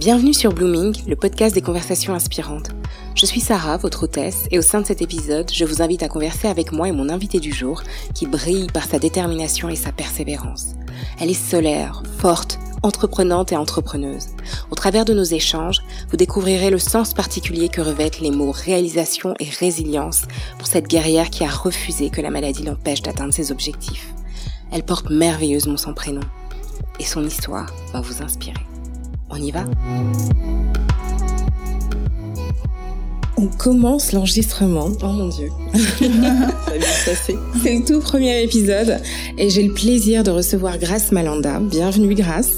Bienvenue sur Blooming, le podcast des conversations inspirantes. Je suis Sarah, votre hôtesse, et au sein de cet épisode, je vous invite à converser avec moi et mon invité du jour, qui brille par sa détermination et sa persévérance. Elle est solaire, forte, entreprenante et entrepreneuse. Au travers de nos échanges, vous découvrirez le sens particulier que revêtent les mots réalisation et résilience pour cette guerrière qui a refusé que la maladie l'empêche d'atteindre ses objectifs. Elle porte merveilleusement son prénom et son histoire va vous inspirer. On y va On commence l'enregistrement. Oh mon dieu. C'est le tout premier épisode et j'ai le plaisir de recevoir Grace Malanda. Bienvenue Grace.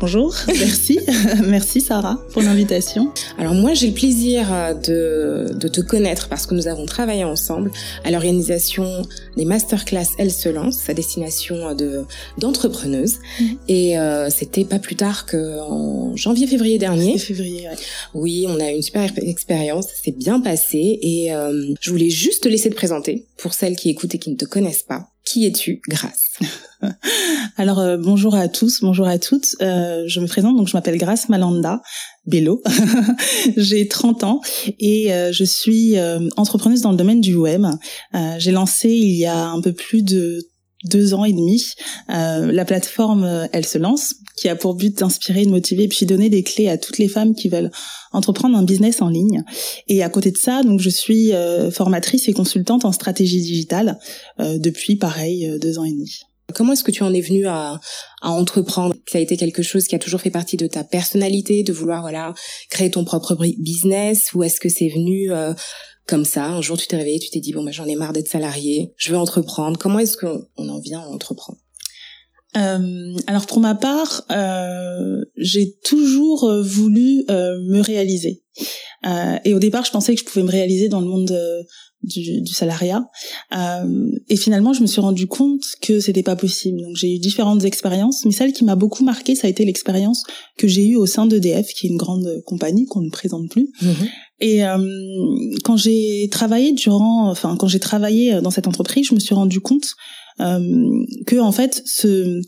Bonjour, merci, merci Sarah pour l'invitation. Alors moi j'ai le plaisir euh, de, de te connaître parce que nous avons travaillé ensemble à l'organisation des masterclass Elle se lance à destination de d'entrepreneuses mm. et euh, c'était pas plus tard qu'en janvier-février dernier. Février, ouais. Oui, on a eu une super expérience, c'est bien passé et euh, je voulais juste te laisser te présenter pour celles qui écoutent et qui ne te connaissent pas. Qui es-tu, Grâce Alors euh, bonjour à tous, bonjour à toutes. Euh, je me présente donc je m'appelle Grace Malanda Bello. J'ai 30 ans et euh, je suis entrepreneuse dans le domaine du web. J'ai lancé il y a un peu plus de deux ans et demi la plateforme Elle se lance qui a pour but d'inspirer, de motiver, puis donner des clés à toutes les femmes qui veulent entreprendre un business en ligne. Et à côté de ça, donc je suis formatrice et consultante en stratégie digitale depuis pareil deux ans et demi. Comment est-ce que tu en es venu à, à entreprendre? Ça a été quelque chose qui a toujours fait partie de ta personnalité, de vouloir voilà créer ton propre business, ou est-ce que c'est venu euh, comme ça? Un jour, tu t'es réveillé, tu t'es dit bon bah j'en ai marre d'être salarié, je veux entreprendre. Comment est-ce qu'on en vient à entreprendre? Euh, alors pour ma part, euh, j'ai toujours euh, voulu euh, me réaliser. et au départ, je pensais que je pouvais me réaliser dans le monde du, du salariat. Euh, et finalement, je me suis rendu compte que c'était pas possible. Donc, j'ai eu différentes expériences, mais celle qui m'a beaucoup marqué, ça a été l'expérience que j'ai eue au sein d'EDF, qui est une grande compagnie qu'on ne présente plus. Mhm. Et euh, quand j'ai travaillé durant, enfin, quand j'ai travaillé dans cette entreprise, je me suis rendu compte euh, que en fait, ce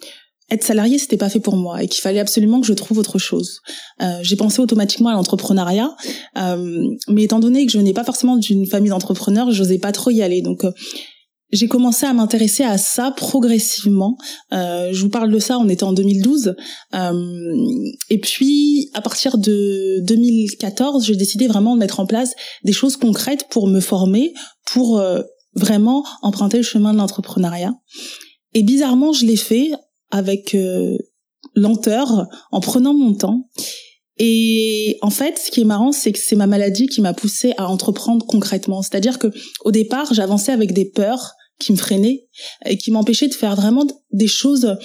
être salarié c'était pas fait pour moi et qu'il fallait absolument que je trouve autre chose. Euh, j'ai pensé automatiquement à l'entrepreneuriat, euh, mais étant donné que je n'ai pas forcément d'une famille d'entrepreneurs, j'osais pas trop y aller. Donc euh, j'ai commencé à m'intéresser à ça progressivement. Euh, je vous parle de ça, on était en 2012. Euh, et puis, à partir de 2014, j'ai décidé vraiment de mettre en place des choses concrètes pour me former, pour vraiment emprunter le chemin de l'entrepreneuriat. Et bizarrement, je l'ai fait avec euh, lenteur, en prenant mon temps. Et en fait, ce qui est marrant, c'est que c'est ma maladie qui m'a poussé à entreprendre concrètement. C'est-à-dire que au départ, j'avançais avec des peurs qui me freinaient et qui m'empêchaient de faire vraiment des choses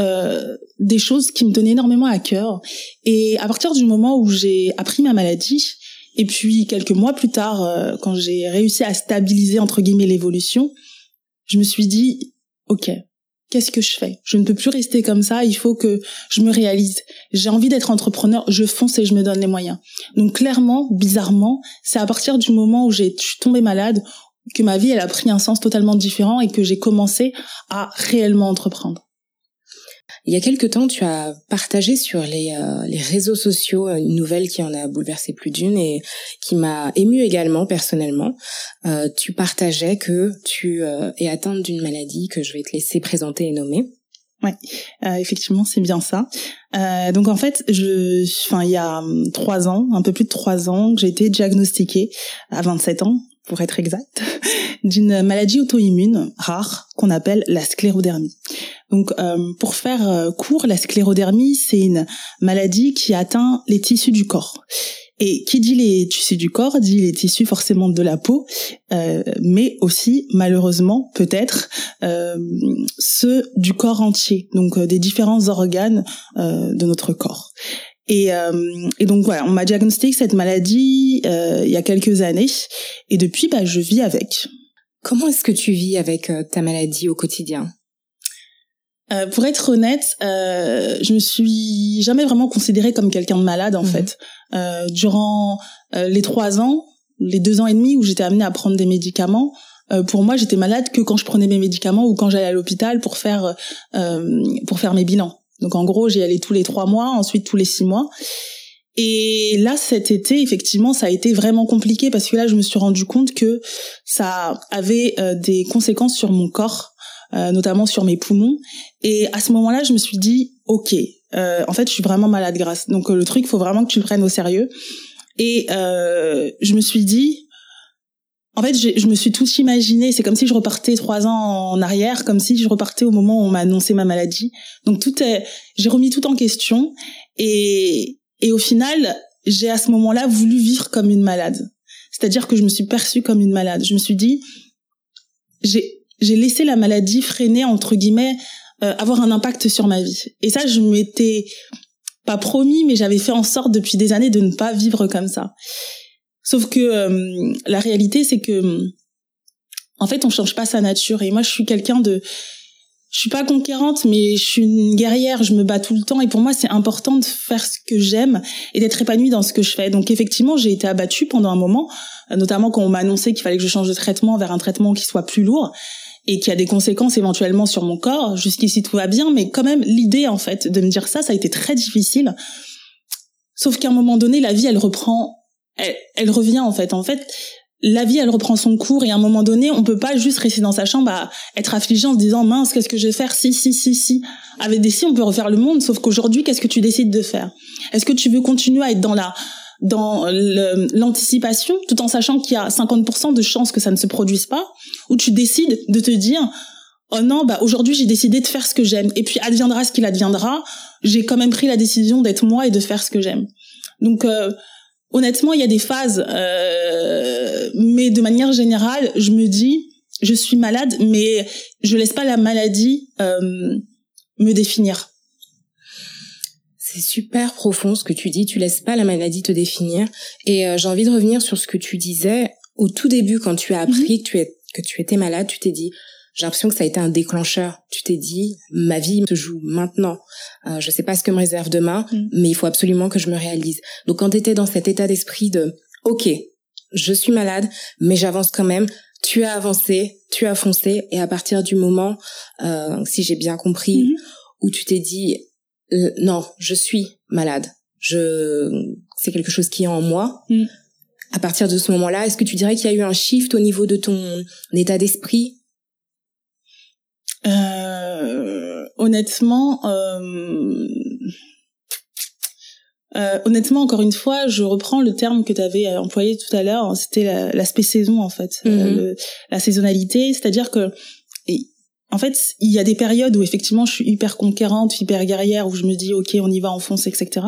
euh, des choses qui me tenaient énormément à cœur. Et à partir du moment où j'ai appris ma maladie, et puis quelques mois plus tard, euh, quand j'ai réussi à stabiliser entre guillemets l'évolution, je me suis dit, ok, qu'est-ce que je fais? Je ne peux plus rester comme ça, il faut que je me réalise. J'ai envie d'être entrepreneur, je fonce et je me donne les moyens. Donc clairement, bizarrement, c'est à partir du moment où j'ai je suis tombée malade que ma vie elle a pris un sens totalement différent et que j'ai commencé à réellement entreprendre. Il y a quelque temps, tu as partagé sur les, euh, les réseaux sociaux euh, une nouvelle qui en a bouleversé plus d'une et qui m'a émue également personnellement. Euh, tu partageais que tu es atteinte d'une maladie que je vais te laisser présenter et nommer. Ouais, effectivement, c'est bien ça. donc en fait, je, enfin, il y a hum, trois ans, un peu plus de trois ans, j'ai été diagnostiquée à 27 ans, pour être exact, d'une maladie auto-immune rare qu'on appelle la sclérodermie. Donc, euh, pour faire euh, court, la sclérodermie, c'est une maladie qui atteint les tissus du corps. Et qui dit les tissus du corps dit les tissus forcément de la peau, euh, mais aussi malheureusement peut-être ceux du corps entier, donc des différents organes de notre corps. Et, et, donc voilà, on m'a diagnostiqué cette maladie il y a quelques années, et depuis, bah, je vis avec. Comment est-ce que tu vis avec ta maladie au quotidien? Euh, pour être honnête, euh, je me suis jamais vraiment considérée comme quelqu'un de malade en mhm. fait. Euh, durant euh, les trois ans, les deux ans et demi où j'étais amenée à prendre des médicaments, euh, pour moi j'étais malade que quand je prenais mes médicaments ou quand j'allais à l'hôpital pour faire pour faire mes bilans. Donc en gros j'y allais tous les trois mois, ensuite tous les six mois. Et là, cet été, effectivement, ça a été vraiment compliqué parce que là, je me suis rendu compte que ça avait euh, des conséquences sur mon corps, euh, notamment sur mes poumons. Et à ce moment-là, je me suis dit, ok, euh, en fait, je suis vraiment malade grâce. Donc le truc, faut vraiment que tu le prennes au sérieux. Et je me suis dit, en fait, je, me suis tout imaginé. C'est comme si je repartais trois ans en arrière, comme si je repartais au moment où on m'a annoncé ma maladie. Donc tout est, j'ai remis tout en question et et au final, j'ai à ce moment-là voulu vivre comme une malade. C'est-à-dire que je me suis perçue comme une malade. Je me suis dit, j'ai j'ai laissé la maladie freiner entre guillemets, euh, avoir un impact sur ma vie. Et ça, je m'étais pas promis, mais j'avais fait en sorte depuis des années de ne pas vivre comme ça. Sauf que euh, la réalité, c'est que en fait, on change pas sa nature. Et moi, je suis quelqu'un de je suis pas conquérante, mais je suis une guerrière. Je me bats tout le temps, et pour moi, c'est important de faire ce que j'aime et d'être épanouie dans ce que je fais. Donc, effectivement, j'ai été abattue pendant un moment, euh, notamment quand on m'a annoncé qu'il fallait que je change de traitement vers un traitement qui soit plus lourd et qui a des conséquences éventuellement sur mon corps. Jusqu'ici, tout va bien, mais quand même, l'idée, en fait, de me dire ça, ça a été très difficile. Sauf qu'à un moment donné, la vie, elle reprend, elle, revient, en fait. En fait, la vie elle reprend son cours et à un moment donné on peut pas juste rester dans sa chambre à être affligé en se disant mince qu'est-ce que je vais faire? Si si si si avec des si on peut refaire le monde sauf qu'aujourd'hui qu'est-ce que tu décides de faire? Est-ce que tu veux continuer à être dans la dans l'anticipation tout en sachant qu'il y a 50% de chances que ça ne se produise pas ou tu décides de te dire oh non bah aujourd'hui j'ai décidé de faire ce que j'aime et puis adviendra ce qu'il adviendra j'ai quand même pris la décision d'être moi et de faire ce que j'aime donc euh, honnêtement, il y a des phases, euh, mais de manière générale, je me dis, je suis malade, mais je laisse pas la maladie euh, me définir. C'est super profond ce que tu dis. Tu laisses pas la maladie te définir. Et euh, j'ai envie de revenir sur ce que tu disais au tout début quand tu as appris mhm. que tu es que tu étais malade. Tu t'es dit j'ai l'impression que ça a été un déclencheur. Tu t'es dit, ma vie se joue maintenant. Euh, je sais pas ce que me réserve demain, mm. mais il faut absolument que je me réalise. Donc quand tu étais dans cet état d'esprit de, ok, je suis malade, mais j'avance quand même. Tu as avancé, tu as foncé, et à partir du moment, euh, si j'ai bien compris, mm-hmm. où tu t'es dit, euh, non, je suis malade. Je, c'est quelque chose qui est en moi. Mm. À partir de ce moment-là, est-ce que tu dirais qu'il y a eu un shift au niveau de ton état d'esprit? Euh, honnêtement, euh, euh, honnêtement, encore une fois, je reprends le terme que tu avais employé tout à l'heure. C'était l'aspect saison, en fait, mhm. la saisonnalité, c'est-à-dire que en fait, il y a des périodes où effectivement je suis hyper conquérante, hyper guerrière, où je me dis ok, on y va, on fonce, etc.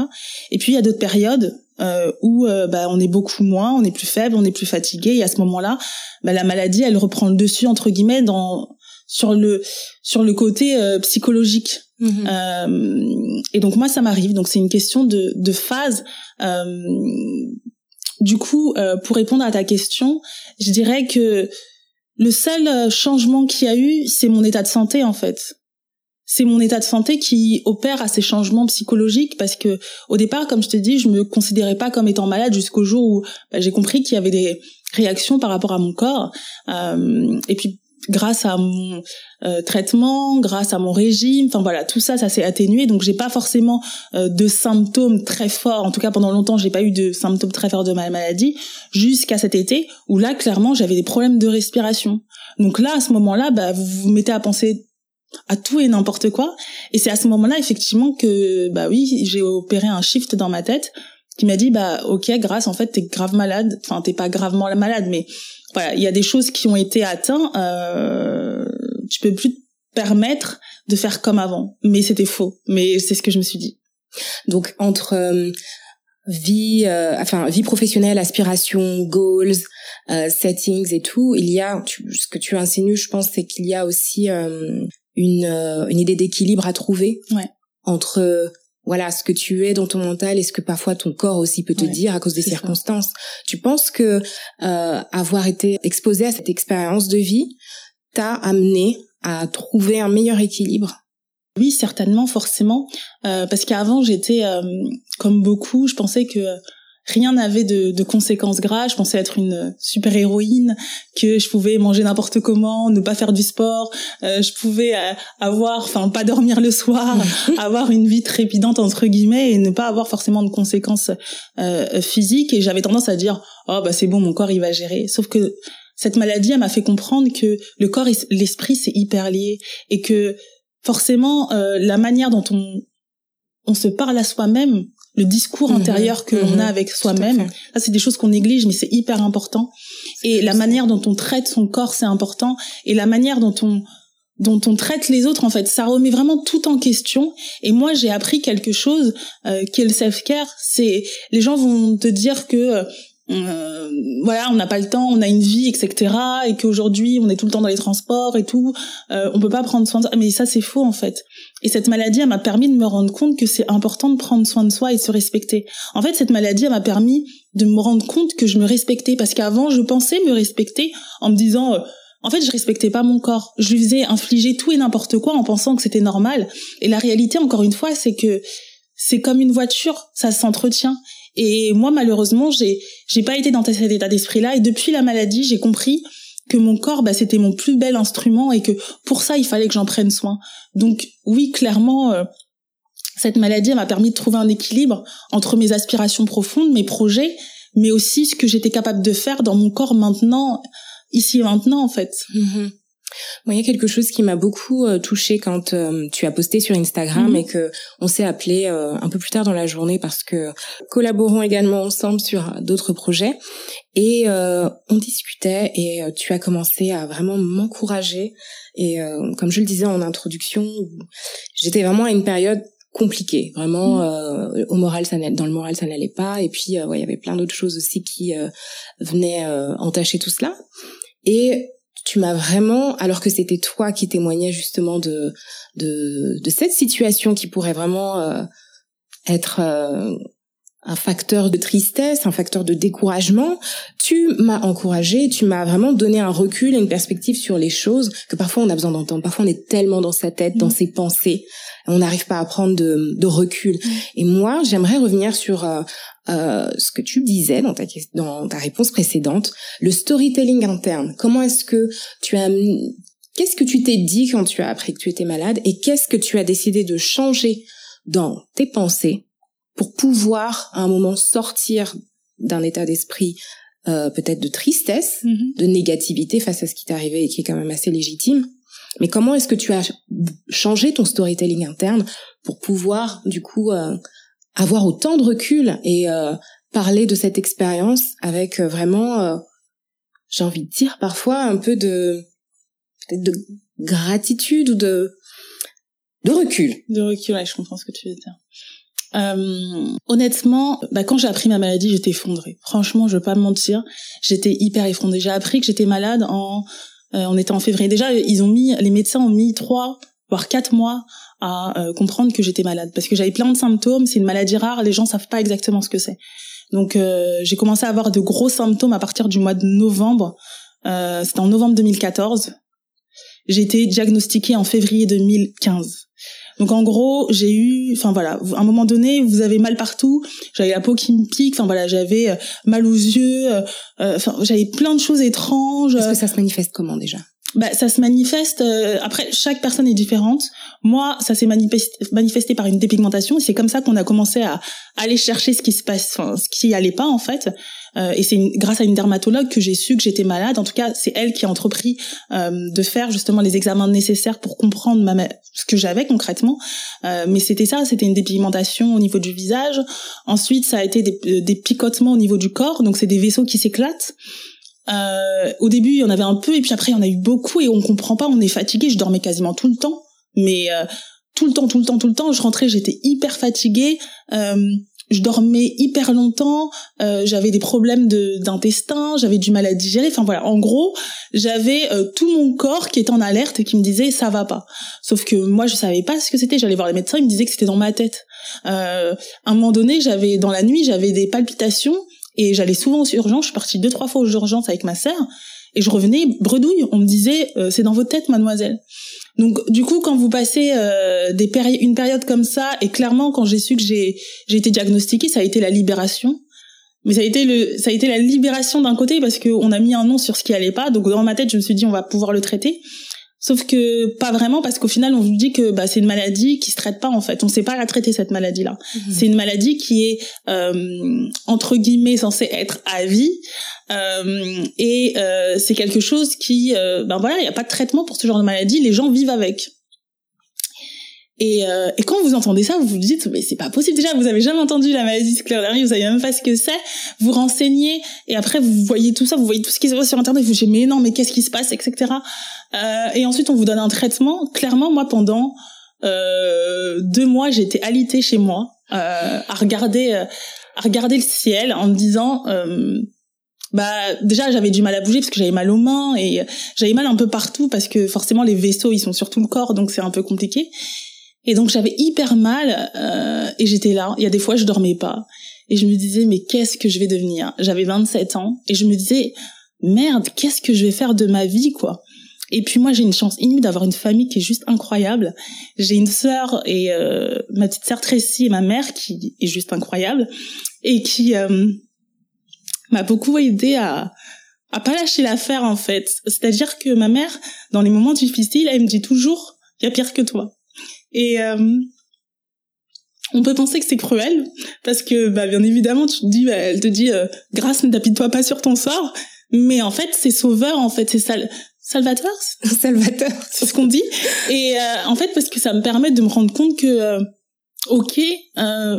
Et puis il y a d'autres périodes euh, où bah, on est beaucoup moins, on est plus faible, on est plus fatigué, et à ce moment-là, bah, la maladie, elle reprend le dessus entre guillemets dans sur le sur le côté euh, psychologique. Mhm. Euh, et donc moi ça m'arrive. Donc c'est une question de de phase. Euh, du coup, pour répondre à ta question, je dirais que le seul changement qu'il y a eu, c'est mon état de santé en fait. C'est mon état de santé qui opère à ces changements psychologiques parce que au départ, comme je te dis, je me considérais pas comme étant malade jusqu'au jour où bah, j'ai compris qu'il y avait des réactions par rapport à mon corps. Euh, et puis grâce à mon euh, traitement, grâce à mon régime, enfin voilà, tout ça, ça s'est atténué. Donc j'ai pas forcément euh, de symptômes très forts. En tout cas, pendant longtemps, j'ai pas eu de symptômes très forts de ma maladie, jusqu'à cet été où là, clairement, j'avais des problèmes de respiration. Donc là, à ce moment-là, bah, vous vous mettez à penser à tout et n'importe quoi. Et c'est à ce moment-là, effectivement, que bah oui, j'ai opéré un shift dans ma tête qui m'a dit bah ok, grâce en fait, t'es grave malade. Enfin, t'es pas gravement malade, mais voilà, il y a des choses qui ont été atteintes. Euh, tu peux plus te permettre de faire comme avant. Mais c'était faux. Mais c'est ce que je me suis dit. Donc entre euh, vie, euh, enfin vie professionnelle, aspiration, goals, euh, settings et tout, il y a ce que tu insinues, je pense, c'est qu'il y a aussi une une idée d'équilibre à trouver ouais. entre voilà ce que tu es dans ton mental et ce que parfois ton corps aussi peut te dire à cause des circonstances. Tu penses que euh, avoir été exposé à cette expérience de vie t'a amené à trouver un meilleur équilibre? Oui, certainement, forcément, euh, parce qu'avant j'étais euh, comme beaucoup, je pensais que rien n'avait de, de, conséquences graves. Je pensais être une super héroïne, que je pouvais manger n'importe comment, ne pas faire du sport, euh, je pouvais euh, avoir, enfin pas dormir le soir, avoir une vie trépidante entre guillemets et ne pas avoir forcément de conséquences euh, physiques. Et j'avais tendance à dire oh bah c'est bon, mon corps il va gérer. Sauf que cette maladie elle m'a fait comprendre que le corps et l'esprit c'est hyper lié et que forcément euh, la manière dont on on se parle à soi-même le discours intérieur que l'on a mhm. avec soi-même. Ça, c'est des choses qu'on néglige, mais c'est hyper important. Et la manière dont on traite son corps, c'est important. Et la manière dont on dont on traite les autres, en fait, ça remet vraiment tout en question. Et moi, j'ai appris quelque chose euh, qui est le self-care. C'est les gens vont te dire que euh, euh, voilà, on n'a pas le temps, on a une vie, etc. Et qu'aujourd'hui, on est tout le temps dans les transports et tout. Euh, on peut pas prendre soin de. Mais ça, c'est faux en fait. Et cette maladie, elle m'a permis de me rendre compte que c'est important de prendre soin de soi et de se respecter. En fait, cette maladie, elle m'a permis de me rendre compte que je me respectais parce qu'avant, je pensais me respecter en me disant. Euh, en fait, je respectais pas mon corps. Je lui faisais infliger tout et n'importe quoi en pensant que c'était normal. Et la réalité, encore une fois, c'est que c'est comme une voiture, ça s'entretient. Et moi, malheureusement, j'ai j'ai pas été dans cet état d'esprit-là. Et depuis la maladie, j'ai compris que mon corps, bah, c'était mon plus bel instrument et que pour ça, il fallait que j'en prenne soin. Donc oui, clairement, euh, cette maladie m'a permis de trouver un équilibre entre mes aspirations profondes, mes projets, mais aussi ce que j'étais capable de faire dans mon corps maintenant, ici et maintenant, en fait. Mm-hmm. Moi, il y a quelque chose qui m'a beaucoup euh, touchée quand euh, tu as posté sur Instagram mhm. et que on s'est appelé euh, un peu plus tard dans la journée parce que collaborons également ensemble sur d'autres projets. Et on discutait et tu as commencé à vraiment m'encourager. Et comme je le disais en introduction, j'étais vraiment à une période compliquée, vraiment mhm. au moral ça dans le moral ça n'allait pas. Et puis ouais, il y avait plein d'autres choses aussi qui venaient entacher tout cela. Et tu m'as vraiment, alors que c'était toi qui témoignais justement de de, cette situation qui pourrait vraiment euh, être euh, un facteur de tristesse, un facteur de découragement, tu m'as encouragé, tu m'as vraiment donné un recul et une perspective sur les choses que parfois on a besoin d'entendre. Parfois on est tellement dans sa tête, dans mm. ses pensées, on n'arrive pas à prendre de, de recul. Mm. Et moi, j'aimerais revenir sur euh, euh, ce que tu disais dans ta, dans ta réponse précédente, le storytelling interne. Comment est-ce que tu as... Qu'est-ce que tu t'es dit quand tu as appris que tu étais malade et qu'est-ce que tu as décidé de changer dans tes pensées pour pouvoir à un moment sortir d'un état d'esprit euh, peut-être de tristesse, mm-hmm. de négativité face à ce qui t'est arrivé et qui est quand même assez légitime. Mais comment est-ce que tu as changé ton storytelling interne pour pouvoir du coup euh, avoir autant de recul et euh, parler de cette expérience avec euh, vraiment, euh, j'ai envie de dire parfois un peu de peut-être de gratitude ou de de recul? De recul, ouais, je comprends ce que tu veux dire. Euh, honnêtement, bah, quand j'ai appris ma maladie, j'étais effondrée. Franchement, je veux pas me mentir, j'étais hyper effondrée. J'ai appris que j'étais malade en, euh, on était en février. Déjà, ils ont mis, les médecins ont mis trois voire quatre mois à euh, comprendre que j'étais malade parce que j'avais plein de symptômes. C'est une maladie rare, les gens savent pas exactement ce que c'est. Donc euh, j'ai commencé à avoir de gros symptômes à partir du mois de novembre. Euh, C'était en novembre 2014. J'ai été diagnostiquée en février 2015. Donc en gros, j'ai eu, enfin voilà, à un moment donné, vous avez mal partout. J'avais la peau qui me pique. Enfin voilà, j'avais euh, mal aux yeux. Enfin j'avais plein de choses étranges. Est-ce que ça se manifeste comment déjà? Bah, ça se manifeste. Euh, après, chaque personne est différente. Moi, ça s'est manifesté, par une dépigmentation. C'est comme ça qu'on a commencé à aller chercher ce qui se passe, enfin, ce qui allait pas en fait. Euh, et c'est grâce à une dermatologue que j'ai su que j'étais malade. En tout cas, c'est elle qui a entrepris euh, de faire justement les examens nécessaires pour comprendre ma, ce que j'avais concrètement. Euh, mais c'était ça, c'était une dépigmentation au niveau du visage. Ensuite, ça a été des, des picotements au niveau du corps. Donc, c'est des vaisseaux qui s'éclatent. Euh, au début, il y en avait un peu, et puis après, il y en a eu beaucoup, et on comprend pas, on est fatigué. Je dormais quasiment tout le temps, mais euh, tout le temps, tout le temps, tout le temps. Je rentrais, j'étais hyper fatiguée. Euh, je dormais hyper longtemps. Euh, j'avais des problèmes d'intestin, j'avais du mal à digérer. Enfin voilà, en gros, j'avais euh, tout mon corps qui était en alerte et qui me disait ça va pas. Sauf que moi, je savais pas ce que c'était. J'allais voir les médecins, ils me disaient que c'était dans ma tête. à un moment donné, j'avais dans la nuit, j'avais des palpitations et j'allais souvent aux urgences, je suis partie deux, trois fois aux urgences avec ma sœur, et je revenais bredouille, on me disait, euh, c'est dans votre tête, mademoiselle. Donc du coup, quand vous passez euh, des une période comme ça, et clairement, quand j'ai su que j'ai, été diagnostiquée, ça a été la libération. mais ça a été le ça a été la libération d'un côté parce que on a mis un nom sur ce qui allait pas donc dans ma tête je me suis dit on va pouvoir le traiter sauf que pas vraiment parce qu'au final on vous dit que bah c'est une maladie qui se traite pas en fait. On sait pas la traiter cette maladie là mhm. c'est une maladie qui est euh, entre guillemets censée être à vie. Euh, et euh, c'est quelque chose qui euh, ben voilà il y a pas de traitement pour ce genre de maladie. Les gens vivent avec et, euh, et, quand vous entendez ça, vous vous dites mais c'est pas possible. Déjà, vous avez jamais entendu la maladie sclérodermie, vous savez même pas ce que c'est. Vous renseignez et après vous voyez tout ça, vous voyez tout ce qui se passe sur internet. Vous dites mais non, mais qu'est-ce qui se passe, etc. Euh, et ensuite on vous donne un traitement. Clairement, moi pendant euh, deux mois, j'étais alitée chez moi euh, à regarder euh, à regarder le ciel en me disant euh, bah déjà j'avais du mal à bouger parce que j'avais mal aux mains et j'avais mal un peu partout parce que forcément les vaisseaux ils sont sur tout le corps donc c'est un peu compliqué et donc j'avais hyper mal euh, et j'étais là. Il y a des fois je dormais pas et je me disais mais qu'est-ce que je vais devenir? J'avais 27 ans et je me disais merde qu'est-ce que je vais faire de ma vie quoi? Et puis moi j'ai une chance inouïe d'avoir une famille qui est juste incroyable. J'ai une sœur et euh, ma petite sœur Tracy et ma mère qui est juste incroyable et qui euh, m'a beaucoup aidé à à pas lâcher l'affaire en fait. C'est-à-dire que ma mère dans les moments difficiles elle me dit toujours il y a pire que toi. Et euh, on peut penser que c'est cruel parce que bah bien évidemment tu te dis bah, elle te dit euh, grâce ne t'appuie-toi pas sur ton sort mais en fait c'est sauveur en fait c'est sal salvateur salvateur. c'est ce qu'on dit. Et euh, en fait parce que ça me permet de me rendre compte que ok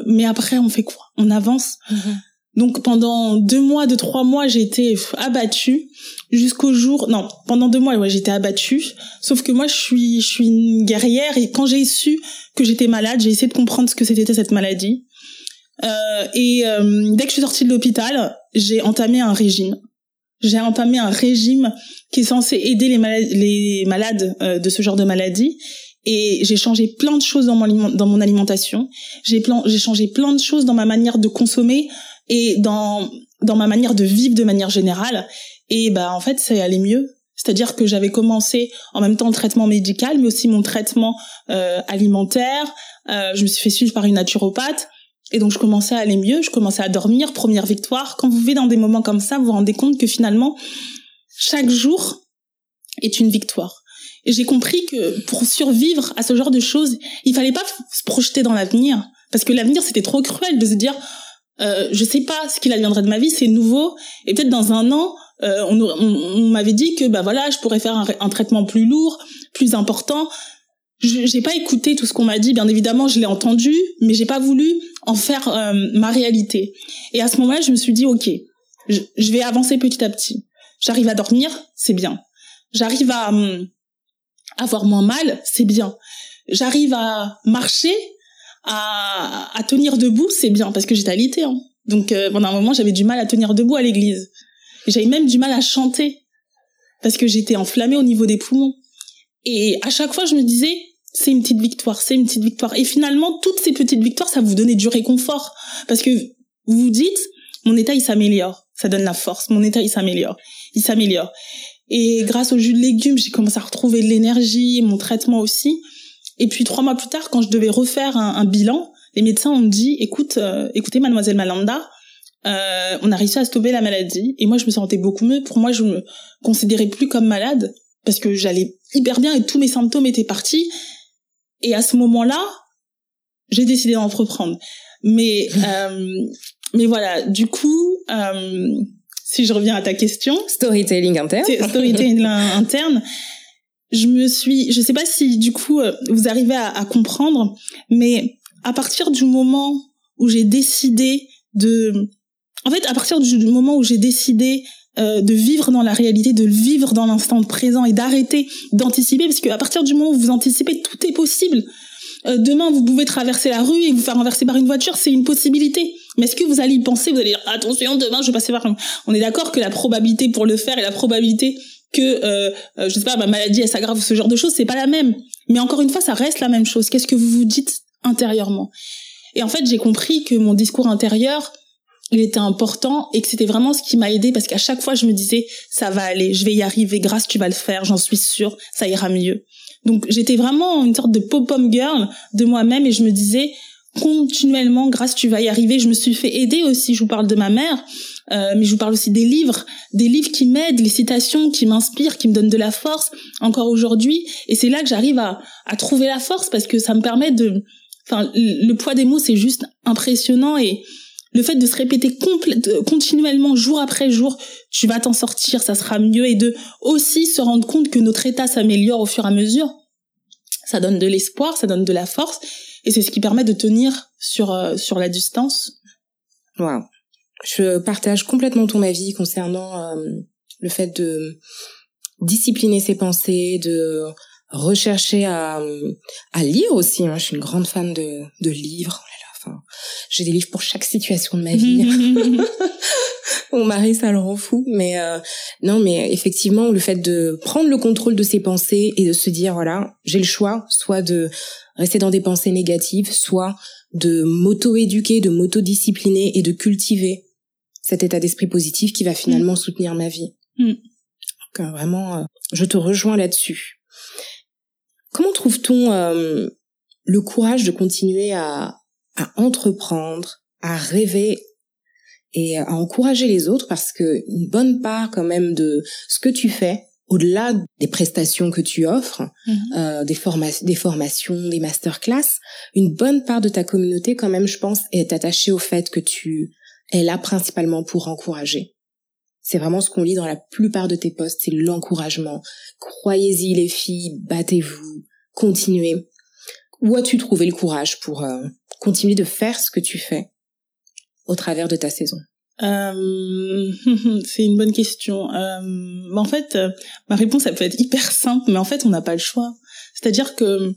mais après on fait quoi? On avance. Mm-hmm. Donc pendant deux mois, deux trois mois, j'ai été abattue jusqu'au jour. Non, pendant deux mois, ouais, j'étais abattue. Sauf que moi, je suis, je suis une guerrière et quand j'ai su que j'étais malade, j'ai essayé de comprendre ce que c'était cette maladie. Euh, et euh, dès que je suis sortie de l'hôpital, j'ai entamé un régime. J'ai entamé un régime qui est censé aider les malades, les malades euh, de ce genre de maladie et j'ai changé plein de choses dans mon alimentation. J'ai j'ai changé plein de choses dans ma manière de consommer, et dans dans ma manière de vivre de manière générale et bah en fait ça allait mieux. C'est-à-dire que j'avais commencé en même temps le traitement médical mais aussi mon traitement euh, alimentaire. Euh, je me suis fait suivre par une naturopathe. Et donc je commençais à aller mieux. Je commençais à dormir. Première victoire. Quand vous vivez dans des moments comme ça vous vous rendez compte que finalement chaque jour est une victoire. Et j'ai compris que pour survivre à ce genre de choses il fallait pas se projeter dans l'avenir. Parce que l'avenir c'était trop cruel de se dire euh, je sais pas ce qu'il adviendrait de ma vie, c'est nouveau. Et peut-être dans un an, euh, on, on, m'avait dit que bah voilà, je pourrais faire un, traitement plus lourd, plus important. J'ai pas écouté tout ce qu'on m'a dit. Bien évidemment, je l'ai entendu, mais j'ai pas voulu en faire euh, ma réalité. Et à ce moment-là, je me suis dit ok, je, je vais avancer petit à petit. J'arrive à dormir, c'est bien. J'arrive à hum, avoir moins mal, c'est bien. J'arrive à marcher, à, à tenir debout, c'est bien parce que j'étais alitée. Hein. Donc euh, pendant un moment, j'avais du mal à tenir debout à l'église. J'avais même du mal à chanter parce que j'étais enflammée au niveau des poumons. Et à chaque fois, je me disais, c'est une petite victoire, c'est une petite victoire. Et finalement, toutes ces petites victoires, ça vous donnait du réconfort parce que vous vous dites, mon état il s'améliore, ça donne la force. Mon état il s'améliore, il s'améliore. Et grâce au jus de légumes, j'ai commencé à retrouver de l'énergie, mon traitement aussi. Et puis trois mois plus tard, quand je devais refaire un, un bilan, les médecins ont dit écoute, euh, écoutez, mademoiselle Malanda, euh, on a réussi à stopper la maladie. Et moi, je me sentais beaucoup mieux. Pour moi, je me considérais plus comme malade parce que j'allais hyper bien et tous mes symptômes étaient partis. Et à ce moment-là, j'ai décidé d'entreprendre. Mais euh, mais voilà, du coup, euh, si je reviens à ta question, storytelling interne, storytelling interne je me suis, je sais pas si du coup euh, vous arrivez à, à comprendre, mais à partir du moment où j'ai décidé de, en fait, à partir du moment où j'ai décidé euh, de vivre dans la réalité, de vivre dans l'instant présent et d'arrêter d'anticiper, parce qu'à partir du moment où vous anticipez, tout est possible. Euh, demain, vous pouvez traverser la rue et vous faire renverser par une voiture, c'est une possibilité. Mais est-ce que vous allez y penser Vous allez dire attention, demain je vais passer par. On est d'accord que la probabilité pour le faire et la probabilité que euh, euh, je sais pas ma maladie elle s'aggrave ce genre de choses c'est pas la même mais encore une fois ça reste la même chose qu'est-ce que vous vous dites intérieurement? Et en fait j'ai compris que mon discours intérieur il était important et que c'était vraiment ce qui m'a aidé parce qu'à chaque fois je me disais ça va aller je vais y arriver grâce tu vas le faire j'en suis sûre ça ira mieux donc j'étais vraiment une sorte de pop-up girl de moi-même et je me disais continuellement, grâce tu vas y arriver. Je me suis fait aider aussi. Je vous parle de ma mère, euh, mais je vous parle aussi des livres, des livres qui m'aident, les citations qui m'inspirent, qui me donnent de la force encore aujourd'hui. Et c'est là que j'arrive à, à trouver la force parce que ça me permet de, enfin, le poids des mots c'est juste impressionnant et le fait de se répéter continuellement jour après jour, tu vas t'en sortir, ça sera mieux et de aussi se rendre compte que notre état s'améliore au fur et à mesure. Ça donne de l'espoir, ça donne de la force et c'est ce qui permet de tenir sur euh, sur la distance. Wow. Je partage complètement ton avis concernant euh, le fait de discipliner ses pensées, de rechercher à, à lire aussi. Moi, je suis une grande fan de, de livres. Oh enfin, j'ai des livres pour chaque situation de ma vie. Mon mari, ça le rend fou. Mais euh, non, mais effectivement, le fait de prendre le contrôle de ses pensées et de se dire, voilà, j'ai le choix, soit de rester dans des pensées négatives, soit de m'auto-éduquer, de m'auto-discipliner et de cultiver cet état d'esprit positif qui va finalement mm. soutenir ma vie. Mm. Donc euh, vraiment, euh, je te rejoins là-dessus. Comment trouve-t-on euh, le courage de continuer à, à entreprendre, à rêver et à encourager les autres? Parce que une bonne part quand même de ce que tu fais au-delà des prestations que tu offres, mhm. euh, des, des formations, des masterclass, une bonne part de ta communauté quand même, je pense, est attachée au fait que tu es là principalement pour encourager. C'est vraiment ce qu'on lit dans la plupart de tes posts, c'est l'encouragement. Croyez-y les filles, battez-vous, continuez. Où as-tu trouvé le courage pour euh, continuer de faire ce que tu fais au travers de ta saison? Euh, c'est une bonne question. Euh, en fait, euh, ma réponse, elle peut être hyper simple, mais en fait, on n'a pas le choix. C'est-à-dire que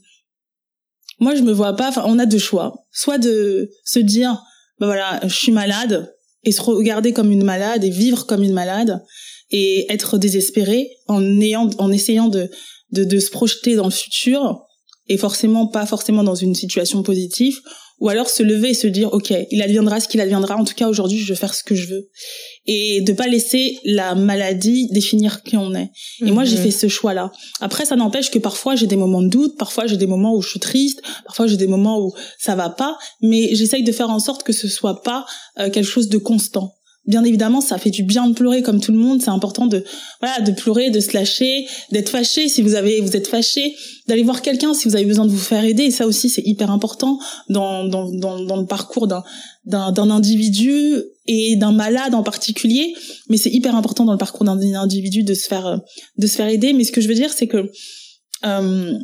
moi, je me vois pas. Enfin, on a deux choix. Soit de se dire, bah voilà, je suis malade, et se regarder comme une malade et vivre comme une malade et être désespéré en ayant, en essayant de, de, de se projeter dans le futur et forcément pas forcément dans une situation positive ou alors se lever et se dire ok il adviendra ce qu'il adviendra. En tout cas aujourd'hui je vais faire ce que je veux. Et de pas laisser la maladie définir qui on est. Et moi j'ai mhm. fait ce choix là après ça n'empêche que parfois j'ai des moments de doute parfois j'ai des moments où je suis triste parfois j'ai des moments où ça va pas. Mais j'essaye de faire en sorte que ce soit pas euh, quelque chose de constant bien évidemment, ça fait du bien de pleurer comme tout le monde. C'est important de voilà, de pleurer, de se lâcher, d'être fâché si vous avez vous êtes fâché, d'aller voir quelqu'un si vous avez besoin de vous faire aider. Et ça aussi, c'est hyper important dans dans dans, dans le parcours d'un d'un d'un individu et d'un malade en particulier. Mais c'est hyper important dans le parcours d'un individu de se faire de se faire aider. Mais ce que je veux dire, c'est que euh,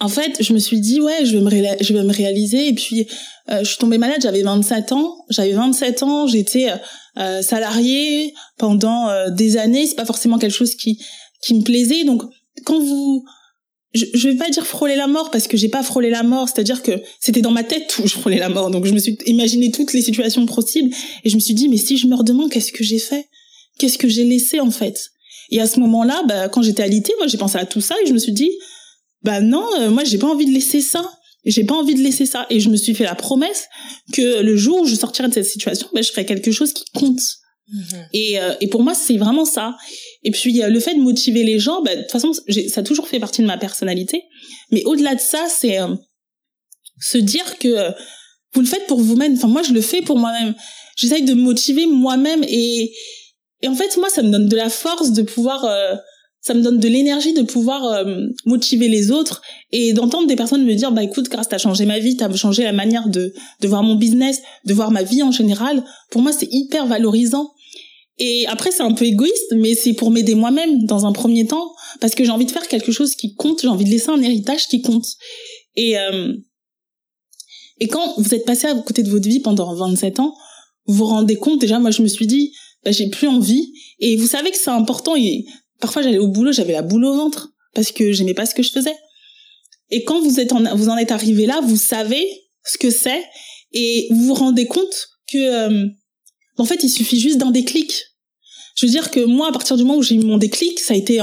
en fait, je me suis dit ouais, je vais me je vais me réaliser. Et puis euh, je suis tombée malade, j'avais 27 ans, j'avais 27 ans, j'étais euh, salariée pendant euh, des années, c'est pas forcément quelque chose qui qui me plaisait. Donc quand vous je, je vais pas dire frôler la mort parce que j'ai pas frôlé la mort, c'est-à-dire que c'était dans ma tête où je frôlais la mort. Donc je me suis imaginé toutes les situations possibles. Et je me suis dit mais si je meurs demain, qu'est-ce que j'ai fait? Qu'est-ce que j'ai laissé en fait? Et à ce moment-là, bah, quand j'étais alitée, moi j'ai pensé à tout ça. Et je me suis dit bah non, euh, moi j'ai pas envie de laisser ça. J'ai pas envie de laisser ça. Et je me suis fait la promesse que le jour où je sortirai de cette situation, bah, je ferai quelque chose qui compte. Mm-hmm. Et, euh, et pour moi, c'est vraiment ça. Et puis le fait de motiver les gens, bah, de toute façon, ça a toujours fait partie de ma personnalité. Mais au-delà de ça, c'est euh, se dire que vous le faites pour vous-même. Enfin, moi, je le fais pour moi-même. J'essaye de motiver moi-même et et en fait, moi, ça me donne de la force de pouvoir ça me donne de l'énergie de pouvoir euh, motiver les autres et d'entendre des personnes me dire bah écoute grâce t'as changé ma vie t'as changé la manière de de voir mon business de voir ma vie en général. Pour moi c'est hyper valorisant. Et après c'est un peu égoïste mais c'est pour m'aider moi-même dans un premier temps parce que j'ai envie de faire quelque chose qui compte j'ai envie de laisser un héritage qui compte. Et euh, et quand vous êtes passé à côté de votre vie pendant 27 ans vous vous rendez compte déjà moi je me suis dit bah, j'ai plus envie. Et vous savez que c'est important Parfois, j'allais au boulot, j'avais la boule au ventre parce que j'aimais pas ce que je faisais. Et quand vous êtes en, vous en êtes arrivé là, vous savez ce que c'est et vous vous rendez compte que, euh, en fait, il suffit juste d'un déclic. Je veux dire que moi, à partir du moment où j'ai eu mon déclic, ça a été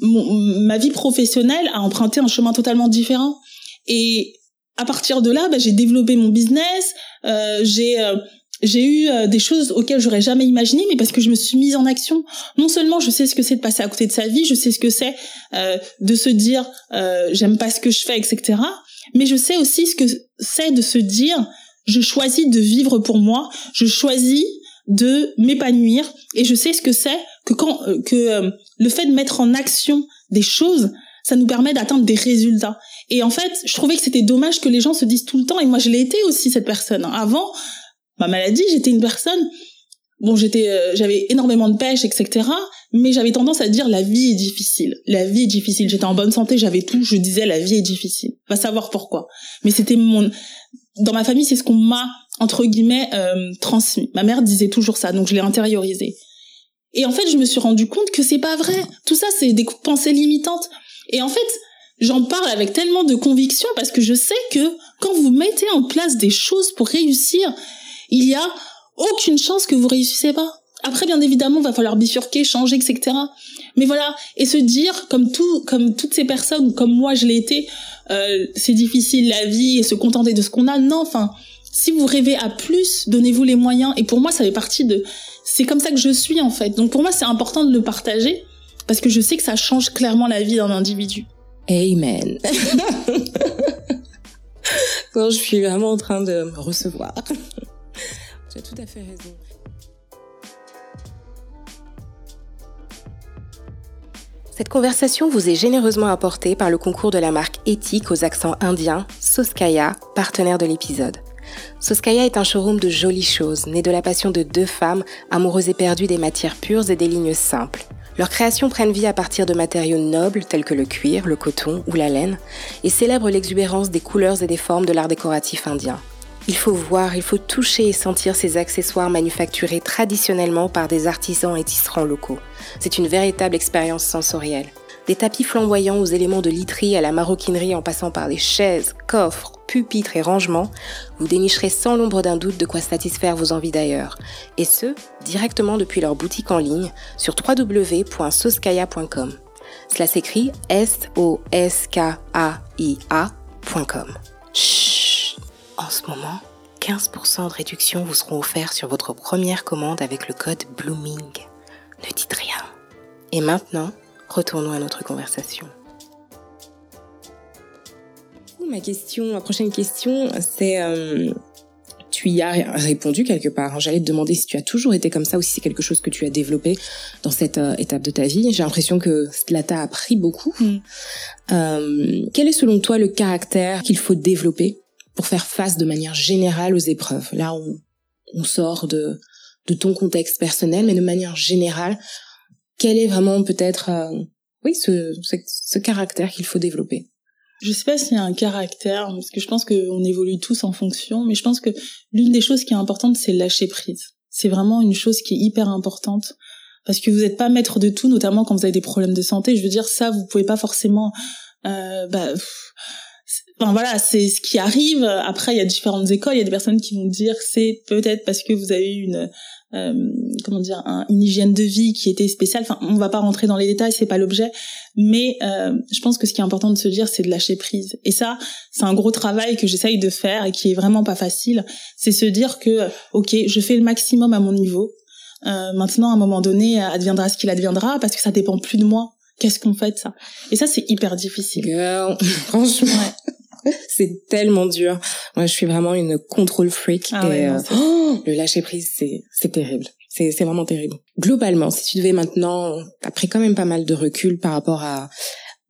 ma vie professionnelle a emprunté un chemin totalement différent. Et à partir de là, bah, j'ai développé mon business, euh, j'ai euh, j'ai eu euh, des choses auxquelles j'aurais jamais imaginé, mais parce que je me suis mise en action. Non seulement je sais ce que c'est de passer à côté de sa vie, je sais ce que c'est euh, de se dire euh, j'aime pas ce que je fais, etc. Mais je sais aussi ce que c'est de se dire je choisis de vivre pour moi, je choisis de m'épanouir, et je sais ce que c'est que quand que le fait de mettre en action des choses, ça nous permet d'atteindre des résultats. Et en fait, je trouvais que c'était dommage que les gens se disent tout le temps, et moi je l'ai été aussi cette personne. Avant, ma maladie, j'étais une personne bon j'étais euh, j'avais énormément de pêche etc mais j'avais tendance à dire la vie est difficile. La vie est difficile. J'étais en bonne santé j'avais tout je disais la vie est difficile. Va savoir pourquoi. Mais c'était mon dans ma famille c'est ce qu'on m'a entre guillemets euh, transmis. Ma mère disait toujours ça donc je l'ai intériorisé. Et en fait je me suis rendu compte que c'est pas vrai. Tout ça c'est des pensées limitantes. Et en fait j'en parle avec tellement de conviction parce que je sais que quand vous mettez en place des choses pour réussir il y a aucune chance que vous réussissez pas. Après, bien évidemment, va falloir bifurquer, changer, etc. Mais voilà, et se dire, comme tout, comme toutes ces personnes, comme moi je l'ai été, euh, c'est difficile la vie et se contenter de ce qu'on a. Non, enfin, si vous rêvez à plus, donnez-vous les moyens. Et pour moi, ça fait partie de, c'est comme ça que je suis en fait. Donc pour moi, c'est important de le partager parce que je sais que ça change clairement la vie d'un individu. Amen. Quand je suis vraiment en train de recevoir. Tu as tout à fait raison. Cette conversation vous est généreusement apportée par le concours de la marque éthique aux accents indiens, Soskaya, partenaire de l'épisode. Soskaya est un showroom de jolies choses, né de la passion de deux femmes amoureuses et perdues des matières pures et des lignes simples. Leurs créations prennent vie à partir de matériaux nobles tels que le cuir, le coton ou la laine, et célèbrent l'exubérance des couleurs et des formes de l'art décoratif indien. Il faut voir, il faut toucher et sentir ces accessoires manufacturés traditionnellement par des artisans et tisserands locaux. C'est une véritable expérience sensorielle. Des tapis flamboyants aux éléments de literie à la maroquinerie en passant par les chaises, coffres, pupitres et rangements, vous dénicherez sans l'ombre d'un doute de quoi satisfaire vos envies d'ailleurs. Et ce, directement depuis leur boutique en ligne sur www.soskaya.com. Cela s'écrit S-O-S-K-A-I-A.com. En ce moment, 15% de réduction vous seront offerts sur votre première commande avec le code Blooming. Ne dites rien. Et maintenant, retournons à notre conversation. Ma question, ma prochaine question, c'est euh, tu y as répondu quelque part. Hein. J'allais te demander si tu as toujours été comme ça ou si c'est quelque chose que tu as développé dans cette euh, étape de ta vie. J'ai l'impression que cela t'a appris beaucoup. Mm. Euh, quel est selon toi le caractère qu'il faut développer pour faire face de manière générale aux épreuves. Là, on, sort de, ton contexte personnel, mais de manière générale, quel est vraiment peut-être, euh, oui, ce, caractère qu'il faut développer? Je sais pas s'il y a un caractère, parce que je pense qu'on évolue tous en fonction, mais je pense que l'une des choses qui est importante, c'est lâcher prise. C'est vraiment une chose qui est hyper importante, parce que vous n'êtes pas maître de tout, notamment quand vous avez des problèmes de santé. Je veux dire, ça, vous pouvez pas forcément... Euh, bah, Enfin voilà, c'est ce qui arrive. Après, il y a différentes écoles. Il y a des personnes qui vont dire c'est peut-être parce que vous avez une euh, comment dire une hygiène de vie qui était spéciale. Enfin, on va pas rentrer dans les détails, c'est pas l'objet. Mais euh, je pense que ce qui est important de se dire, c'est de lâcher prise. Et ça, c'est un gros travail que j'essaye de faire et qui est vraiment pas facile. C'est se dire que ok, je fais le maximum à mon niveau. Euh, maintenant, à un moment donné, adviendra ce qu'il adviendra parce que ça dépend plus de moi. Qu'est-ce qu'on fait de ça? Et ça, c'est hyper difficile. franchement, c'est tellement dur. Moi, je suis vraiment une contrôle freak ah et euh, oh, le lâcher prise, c'est c'est terrible. C'est c'est vraiment terrible. Globalement, si tu devais maintenant, t'as pris quand même pas mal de recul par rapport à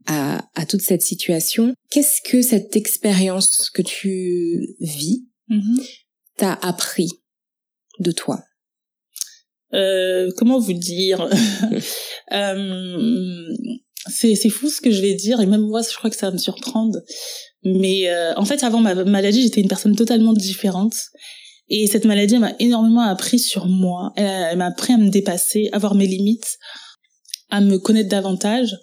à, à toute cette situation. Qu'est-ce que cette expérience que tu vis mm-hmm. t'a appris de toi? Euh, comment vous dire? Euh, c'est c'est fou ce que je vais dire et même moi je crois que ça va me surprendre. Mais euh, en fait avant ma maladie j'étais une personne totalement différente. Et cette maladie m'a énormément appris sur moi. Elle, m'a appris à me dépasser à voir mes limites à me connaître davantage.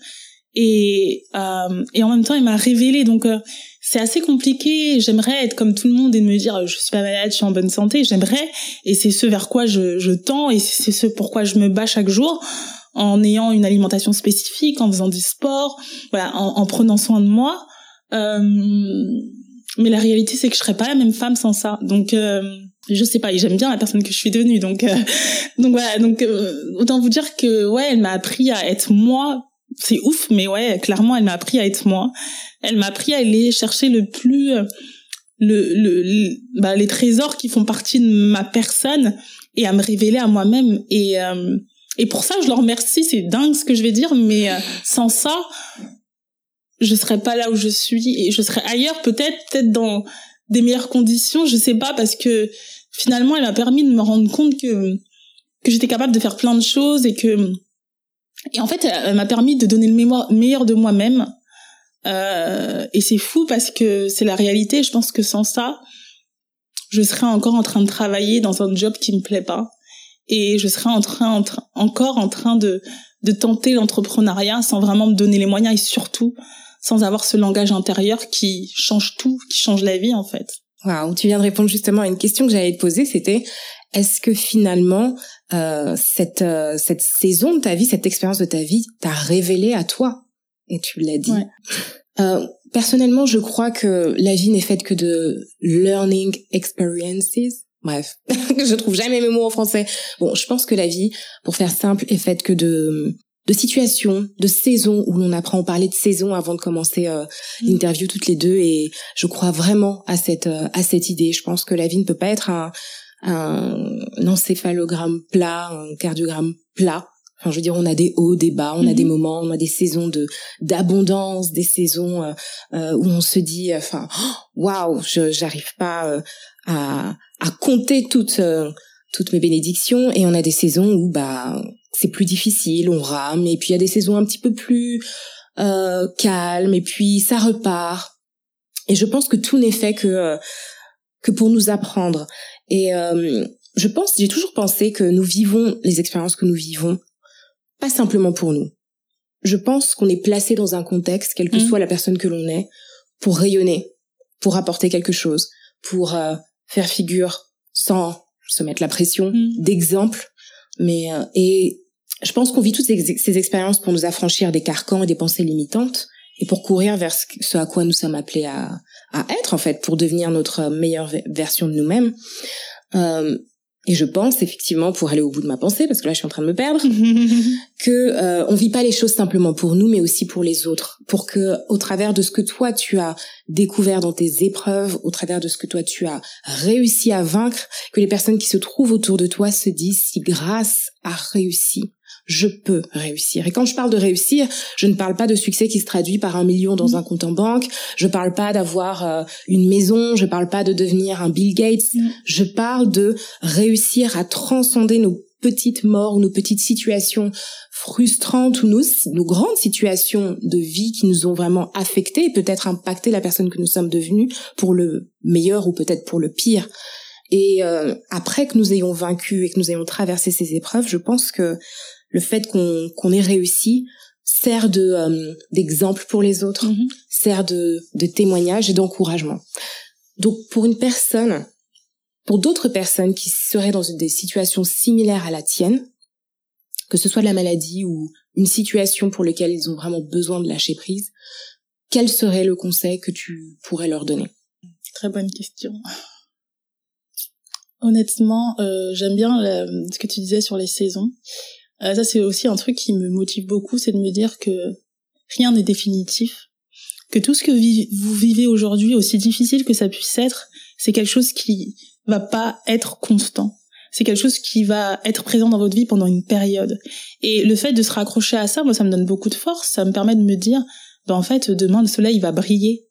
Et euh, et en même temps elle m'a révélé donc euh, c'est assez compliqué. J'aimerais être comme tout le monde et me dire je suis pas malade, je suis en bonne santé. J'aimerais et c'est ce vers quoi je, je tends et c'est ce pourquoi je me bats chaque jour en ayant une alimentation spécifique, en faisant du sport, voilà, en, en prenant soin de moi. Euh, mais la réalité c'est que je serais pas la même femme sans ça. Donc euh, je sais pas, j'aime bien la personne que je suis devenue. Donc, euh, donc voilà. Donc autant vous dire que ouais, elle m'a appris à être moi. C'est ouf, mais ouais, clairement, elle m'a appris à être moi. Elle m'a appris à aller chercher le plus le, le, bah, les trésors qui font partie de ma personne et à me révéler à moi-même et et pour ça je leur remercie. C'est dingue ce que je vais dire mais sans ça je serais pas là où je suis et je serais ailleurs peut-être peut-être dans des meilleures conditions je sais pas parce que finalement elle m'a permis de me rendre compte que que j'étais capable de faire plein de choses et que et en fait elle, m'a permis de donner le meilleur de moi-même. Euh, et c'est fou parce que c'est la réalité. Je pense que sans ça je serais encore en train de travailler dans un job qui me plaît pas et je serais en train, encore en train de de tenter l'entrepreneuriat sans vraiment me donner les moyens et surtout sans avoir ce langage intérieur qui change tout, qui change la vie en fait. Waouh, tu viens de répondre justement à une question que j'allais te poser, c'était est-ce que finalement euh, cette euh, cette saison de ta vie, cette expérience de ta vie, t'a révélé à toi? Et tu l'as dit. Euh, personnellement, je crois que la vie n'est faite que de learning experiences. Bref, je trouve jamais mes mots en français. Bon, je pense que la vie, pour faire simple, est faite que de de situations, de saisons où l'on apprend. On parlait de saisons avant de commencer euh, mm. l'interview toutes les deux et je crois vraiment à cette euh, à cette idée. Je pense que la vie ne peut pas être un, un, encéphalogramme plat, un cardiogramme plat. Enfin, je veux dire, on a des hauts, des bas, on a des mm-hmm. moments, on a des saisons de d'abondance, des saisons euh, euh où on se dit, enfin, waouh, je j'arrive pas à à compter toutes toutes mes bénédictions, et on a des saisons où bah c'est plus difficile, on rame, et puis il y a des saisons un petit peu plus euh, calmes, et puis ça repart. Et je pense que tout n'est fait que euh, que pour nous apprendre. Et euh, je pense, j'ai toujours pensé que nous vivons les expériences que nous vivons, pas simplement pour nous. Je pense qu'on est placé dans un contexte, quelle que mmh. soit la personne que l'on est, pour rayonner, pour apporter quelque chose, pour euh, faire figure sans se mettre la pression mmh. d'exemple mais euh, et je pense qu'on vit toutes ces, ces, expériences pour nous affranchir des carcans et des pensées limitantes et pour courir vers ce, à quoi nous sommes appelés à, à être en fait, pour devenir notre meilleure version de nous-mêmes. Euh, et je pense effectivement, pour aller au bout de ma pensée, parce que là je suis en train de me perdre, que euh, on vit pas les choses simplement pour nous, mais aussi pour les autres, pour que au travers de ce que toi tu as découvert dans tes épreuves, au travers de ce que toi tu as réussi à vaincre, que les personnes qui se trouvent autour de toi se disent si grâce a réussi, je peux réussir. Et quand je parle de réussir, je ne parle pas de succès qui se traduit par un million dans un compte en banque. Je parle pas d'avoir euh, une maison. Je parle pas de devenir un Bill Gates. Mm. Je parle de réussir à transcender nos petites morts, nos petites situations frustrantes ou nos, nos grandes situations de vie qui nous ont vraiment affectés et peut-être impacté la personne que nous sommes devenus pour le meilleur ou peut-être pour le pire. Et euh, après que nous ayons vaincu et que nous ayons traversé ces épreuves, je pense que le fait qu'on qu'on ait réussi sert de euh, d'exemple pour les autres, mm-hmm. sert de de témoignage et d'encouragement. Donc pour une personne, pour d'autres personnes qui seraient dans des situations similaires à la tienne, que ce soit de la maladie ou une situation pour laquelle ils ont vraiment besoin de lâcher prise, quel serait le conseil que tu pourrais leur donner? Très bonne question. Honnêtement, euh, j'aime bien ce que tu disais sur les saisons. Euh, ça, c'est aussi un truc qui me motive beaucoup, c'est de me dire que rien n'est définitif, que tout ce que vous vivez aujourd'hui, aussi difficile que ça puisse être, c'est quelque chose qui va pas être constant. C'est quelque chose qui va être présent dans votre vie pendant une période. Et le fait de se raccrocher à ça, moi, ça me donne beaucoup de force. Ça me permet de me dire, ben, en fait, demain, le soleil va briller.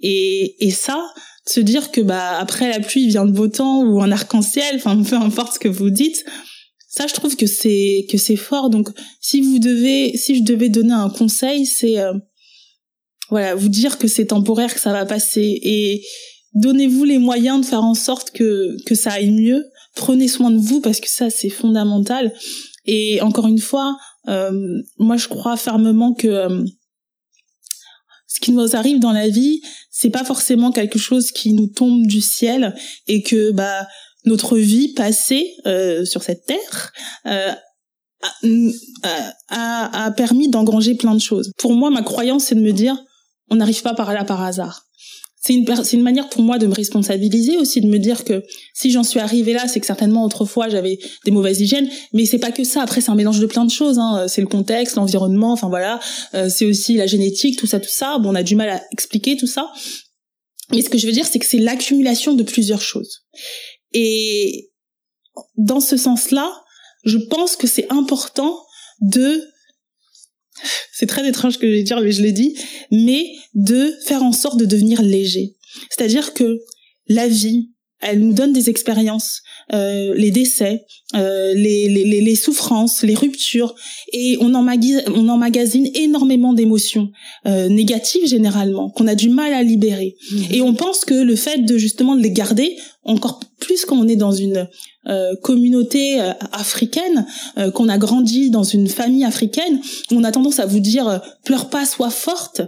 Et, et ça, se dire que bah après la pluie vient le beau temps ou un arc-en-ciel, enfin peu importe ce que vous dites, ça je trouve que c'est que c'est fort. Donc si je devais donner un conseil c'est euh, voilà vous dire que c'est temporaire que ça va passer. Et donnez-vous les moyens de faire en sorte que que ça aille mieux. Prenez soin de vous parce que ça c'est fondamental. Et encore une fois euh, moi je crois fermement que euh, ce qui nous arrive dans la vie c'est pas forcément quelque chose qui nous tombe du ciel et que bah notre vie passée euh, sur cette terre euh, a, a, permis d'engranger plein de choses. Pour moi, ma croyance, c'est de me dire, on n'arrive pas par là par hasard. c'est une c'est une manière pour moi de me responsabiliser aussi de me dire que si j'en suis arrivée là c'est que certainement autrefois j'avais des mauvaises hygiènes mais c'est pas que ça après c'est un mélange de plein de choses hein. c'est le contexte l'environnement enfin voilà euh, c'est aussi la génétique tout ça tout ça bon on a du mal à expliquer tout ça mais ce que je veux dire c'est que c'est l'accumulation de plusieurs choses et dans ce sens-là je pense que c'est important de c'est très étrange que je vais dire, mais je l'ai dit, mais de faire en sorte de devenir léger. C'est-à-dire que la vie, elle nous donne des expériences, euh, les décès, euh, les, les, les, souffrances, les ruptures, et on, emmagasine, on emmagasine énormément d'émotions euh, négatives généralement, qu'on a du mal à libérer. Mmh. Et on pense que le fait de justement de les garder, encore plus quand on est dans une euh, communauté euh, africaine, euh, qu'on a grandi dans une famille africaine, on a tendance à vous dire pleure pas, sois forte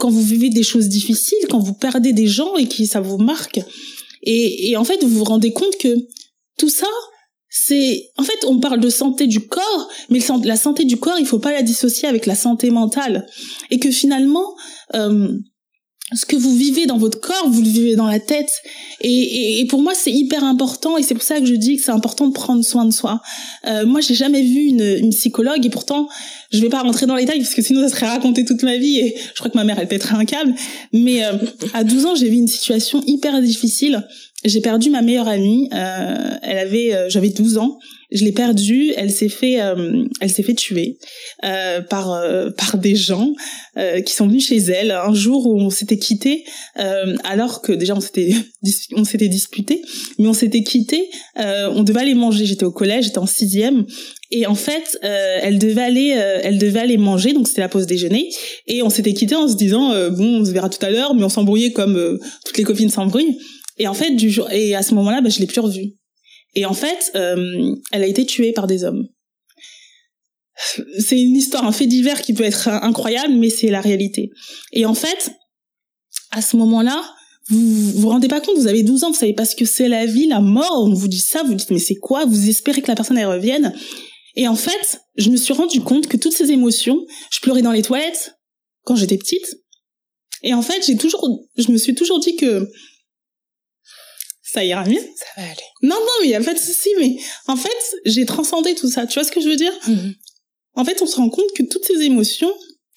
quand vous vivez des choses difficiles, quand vous perdez des gens et que ça vous marque. Et, et en fait, vous vous rendez compte que tout ça, c'est en fait on parle de santé du corps, mais la santé du corps, il faut pas la dissocier avec la santé mentale, et que finalement euh, ce que vous vivez dans votre corps, vous le vivez dans la tête. Et, pour moi, c'est hyper important, et c'est pour ça que je dis que c'est important de prendre soin de soi. Euh, moi, j'ai jamais vu une, une, psychologue, et pourtant, je vais pas rentrer dans les détails parce que sinon, ça serait raconter toute ma vie, et je crois que ma mère, elle pèterait un. Mais euh, à 12 ans, j'ai vu une situation hyper difficile. J'ai perdu ma meilleure amie. Euh, elle avait, euh, j'avais 12 ans je l'ai perdue. Elle s'est fait, euh, elle s'est fait tuer euh, par euh, par des gens qui sont venus chez elle un jour où on s'était quitté, alors que déjà on s'était on s'était disputé, mais on s'était quitté. on devait aller manger. J'étais au collège, j'étais en sixième. Et en fait, elle devait aller, elle devait aller manger, donc c'était la pause déjeuner. Et on s'était quitté en se disant bon, on se verra tout à l'heure, mais on s'embrouillait comme toutes les copines s'embrouillent. Et en fait, du jour, et à ce moment-là, bah, je l'ai plus revue. Et en fait, euh, elle a été tuée par des hommes. C'est une histoire, un fait divers qui peut être incroyable, mais c'est la réalité. Et en fait, à ce moment-là, vous vous rendez pas compte, vous avez 12 ans, vous savez pas ce que c'est la vie, la mort, on vous dit ça, vous dites mais c'est quoi? Vous espérez que la personne elle revienne. Et en fait, je me suis rendu compte que toutes ces émotions, je pleurais dans les toilettes quand j'étais petite. Et en fait, j'ai toujours, je me suis toujours dit que ça ira mieux. Ça va aller. Non, non, mais il y a pas de souci, mais en fait, j'ai transcendé tout ça. Tu vois ce que je veux dire? Mhm. En fait, on se rend compte que toutes ces émotions,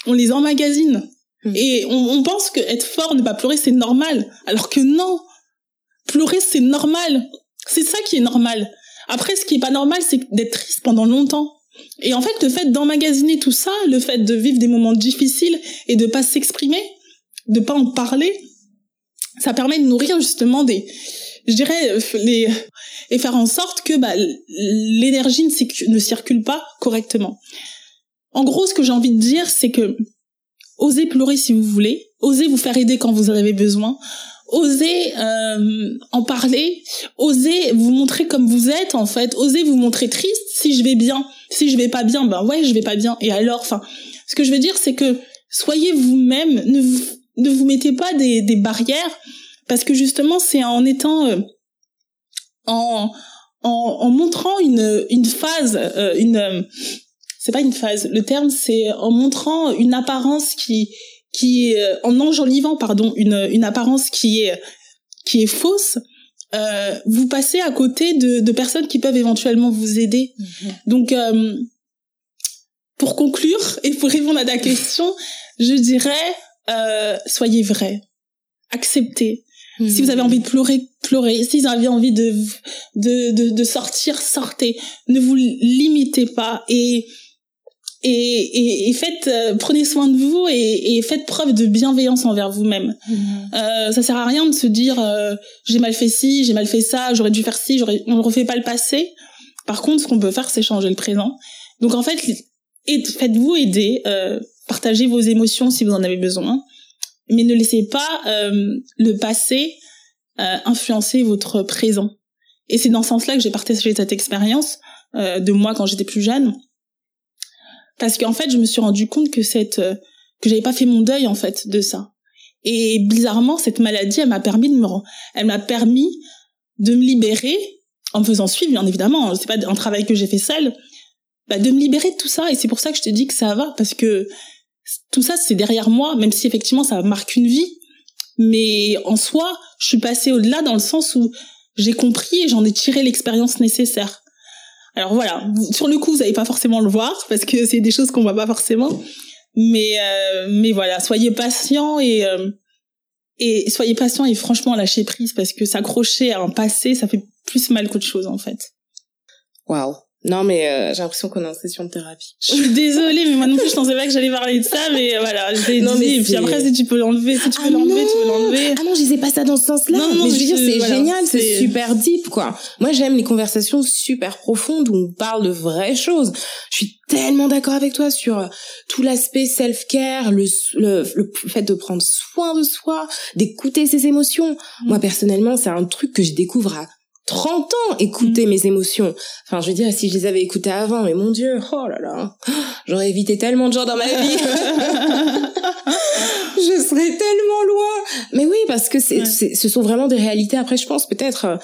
on les emmagasine. Mhm. Et on, pense que être fort, ne pas pleurer, c'est normal. Alors que non. Pleurer, c'est normal. C'est ça qui est normal. Après, ce qui est pas normal, c'est d'être triste pendant longtemps. Et en fait, le fait d'emmagasiner tout ça, le fait de vivre des moments difficiles et de pas s'exprimer, de pas en parler, ça permet de nourrir justement des, je dirais, euh, les, et faire en sorte que bah, l'énergie ne, circule pas correctement. En gros, ce que j'ai envie de dire, c'est que osez pleurer si vous voulez, osez vous faire aider quand vous en avez besoin, osez euh, en parler, osez vous montrer comme vous êtes en fait, osez vous montrer triste si je vais bien, si je vais pas bien, ben ouais je vais pas bien et alors, enfin, ce que je veux dire c'est que soyez vous-même, ne vous ne vous mettez pas des, des barrières parce que justement c'est en étant euh, en, en, en montrant une une phase euh, une euh, c'est pas une phase le terme c'est en montrant une apparence qui qui est en enjolivant pardon une une apparence qui est qui est fausse euh, vous passez à côté de, de personnes qui peuvent éventuellement vous aider. Mm-hmm. donc euh, pour conclure et pour répondre à ta question je dirais euh, soyez vrai. Acceptez si vous avez envie de pleurer, pleurez. Si vous avez envie de, de, de, de sortir, sortez. Ne vous limitez pas et, et, et, faites, euh, prenez soin de vous et, et, faites preuve de bienveillance envers vous-même. Mmh. Euh, ça sert à rien de se dire euh, j'ai mal fait ci, j'ai mal fait ça, j'aurais dû faire ci, j'aurais, on ne refait pas le passé. Par contre, ce qu'on peut faire, c'est changer le présent. Donc en fait, faites-vous aider, euh, partagez vos émotions si vous en avez besoin mais ne laissez pas euh, le passé euh, influencer votre présent. Et c'est dans ce sens-là que j'ai partagé cette expérience euh, de moi quand j'étais plus jeune, parce qu'en fait, je me suis rendu compte que cette que j'avais pas fait mon deuil en fait de ça. Et bizarrement, cette maladie, elle m'a permis de me, elle m'a permis de me libérer en me faisant suivre, bien évidemment. C'est pas un travail que j'ai fait seul, bah, de me libérer de tout ça. Et c'est pour ça que je te dis que ça va, parce que tout ça c'est derrière moi, même si effectivement ça marque une vie, mais en soi, je suis passée au-delà dans le sens où j'ai compris et j'en ai tiré l'expérience nécessaire. Alors voilà, sur le coup, vous n'allez pas forcément le voir parce que c'est des choses qu'on voit pas forcément. Mais euh, mais voilà, soyez patient et euh, et soyez patient et franchement lâchez prise parce que s'accrocher à un passé, ça fait plus mal qu'autre chose en fait. Waouh. Non, mais euh, j'ai l'impression qu'on est en session de thérapie. Je suis désolée, mais moi non plus, je pensais pas que j'allais parler de ça, mais voilà, je non, dit. Et puis après, si tu peux l'enlever, si tu ah peux l'enlever, tu peux l'enlever. Ah non, je disais pas ça dans ce sens-là. Non, non, mais je veux dire, c'est génial, c'est super deep, quoi. Moi, j'aime les conversations super profondes où on parle de vraies choses. Je suis tellement d'accord avec toi sur euh, tout l'aspect self-care, le, le, le, fait de prendre soin de soi, d'écouter ses émotions. Moi, mm. personnellement, c'est un truc que je découvre à 30 ans écouter mm. mes émotions. Enfin, je veux dire, si je les avais écoutées avant, mais mon Dieu, oh là là, j'aurais évité tellement de gens dans ma vie. je serais tellement loin. Mais oui, parce que c'est, ce sont vraiment des réalités. Après, je pense peut-être, euh,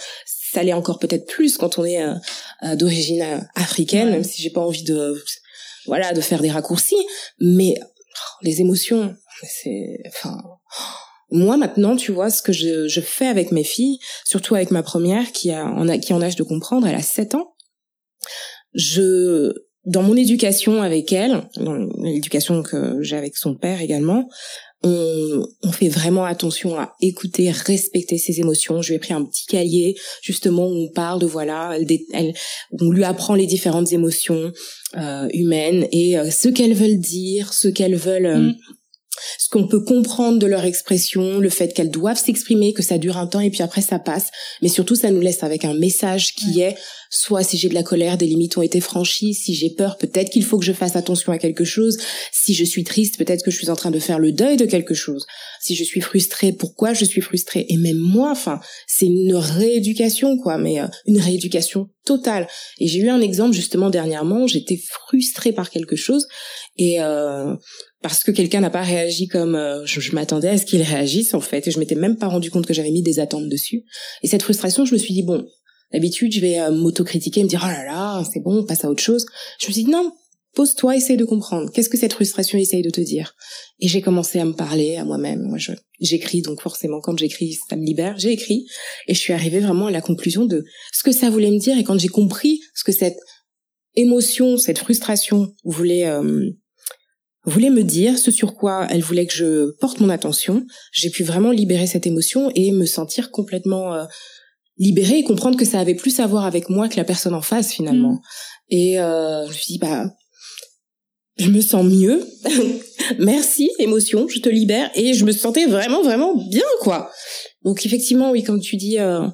ça l'est encore peut-être plus quand on est euh, euh, d'origine africaine, même si j'ai pas envie de, voilà, de faire des raccourcis. Mais oh, les émotions, c'est, enfin moi maintenant, tu vois, ce que je, je, fais avec mes filles, surtout avec ma première qui a, en qui en âge de comprendre, elle a 7 ans. Je dans mon éducation avec elle, dans l'éducation que j'ai avec son père également, on, on, fait vraiment attention à écouter, respecter ses émotions. Je lui ai pris un petit cahier justement où on parle de voilà, elle, elle on lui apprend les différentes émotions euh, humaines et euh, ce qu'elles veulent dire, ce qu'elles veulent euh, mm ce qu'on peut comprendre de leur expression, le fait qu'elles doivent s'exprimer, que ça dure un temps et puis après ça passe. Mais surtout, ça nous laisse avec un message qui est soit si j'ai de la colère, des limites ont été franchies, si j'ai peur, peut-être qu'il faut que je fasse attention à quelque chose, si je suis triste, peut-être que je suis en train de faire le deuil de quelque chose, si je suis frustrée, pourquoi je suis frustrée, et même moi, enfin, c'est une rééducation, quoi, mais euh, une rééducation totale. Et j'ai eu un exemple justement dernièrement, j'étais frustrée par quelque chose, et euh, parce que quelqu'un n'a pas réagi comme euh, je, m'attendais à ce qu'il réagisse en fait et je m'étais même pas rendu compte que j'avais mis des attentes dessus. Et cette frustration je me suis dit bon d'habitude je vais euh, m'autocritiquer me dire oh là là c'est bon on passe à autre chose. Je me suis dit non pose-toi essaye de comprendre. Qu'est-ce que cette frustration essaye de te dire? Et j'ai commencé à me parler à moi-même. Moi je j'écris donc forcément quand j'écris ça me libère. J'ai écrit et je suis arrivée vraiment à la conclusion de ce que ça voulait me dire. Et quand j'ai compris ce que cette émotion cette frustration voulait euh, voulait me dire ce sur quoi elle voulait que je porte mon attention, j'ai pu vraiment libérer cette émotion et me sentir complètement euh, libérée et comprendre que ça avait plus à voir avec moi que la personne en face finalement. Mm. Et euh, je me suis dit bah je me sens mieux. Merci émotion, je te libère et je me sentais vraiment vraiment bien quoi. Donc effectivement oui comme tu dis euh,